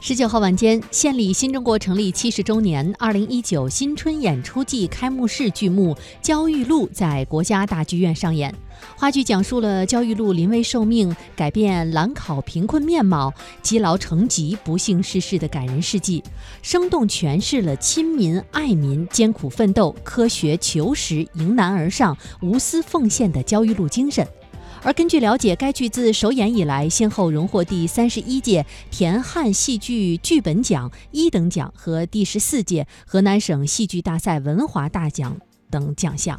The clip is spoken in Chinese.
十九号晚间，献礼新中国成立七十周年二零一九新春演出季开幕式剧目《焦裕禄》在国家大剧院上演。话剧讲述了焦裕禄临危受命、改变兰考贫困面貌、积劳成疾、不幸逝世的感人事迹，生动诠释了亲民爱民、艰苦奋斗、科学求实、迎难而上、无私奉献的焦裕禄精神。而根据了解，该剧自首演以来，先后荣获第三十一届田汉戏剧剧本奖一等奖和第十四届河南省戏剧大赛文华大奖等奖项。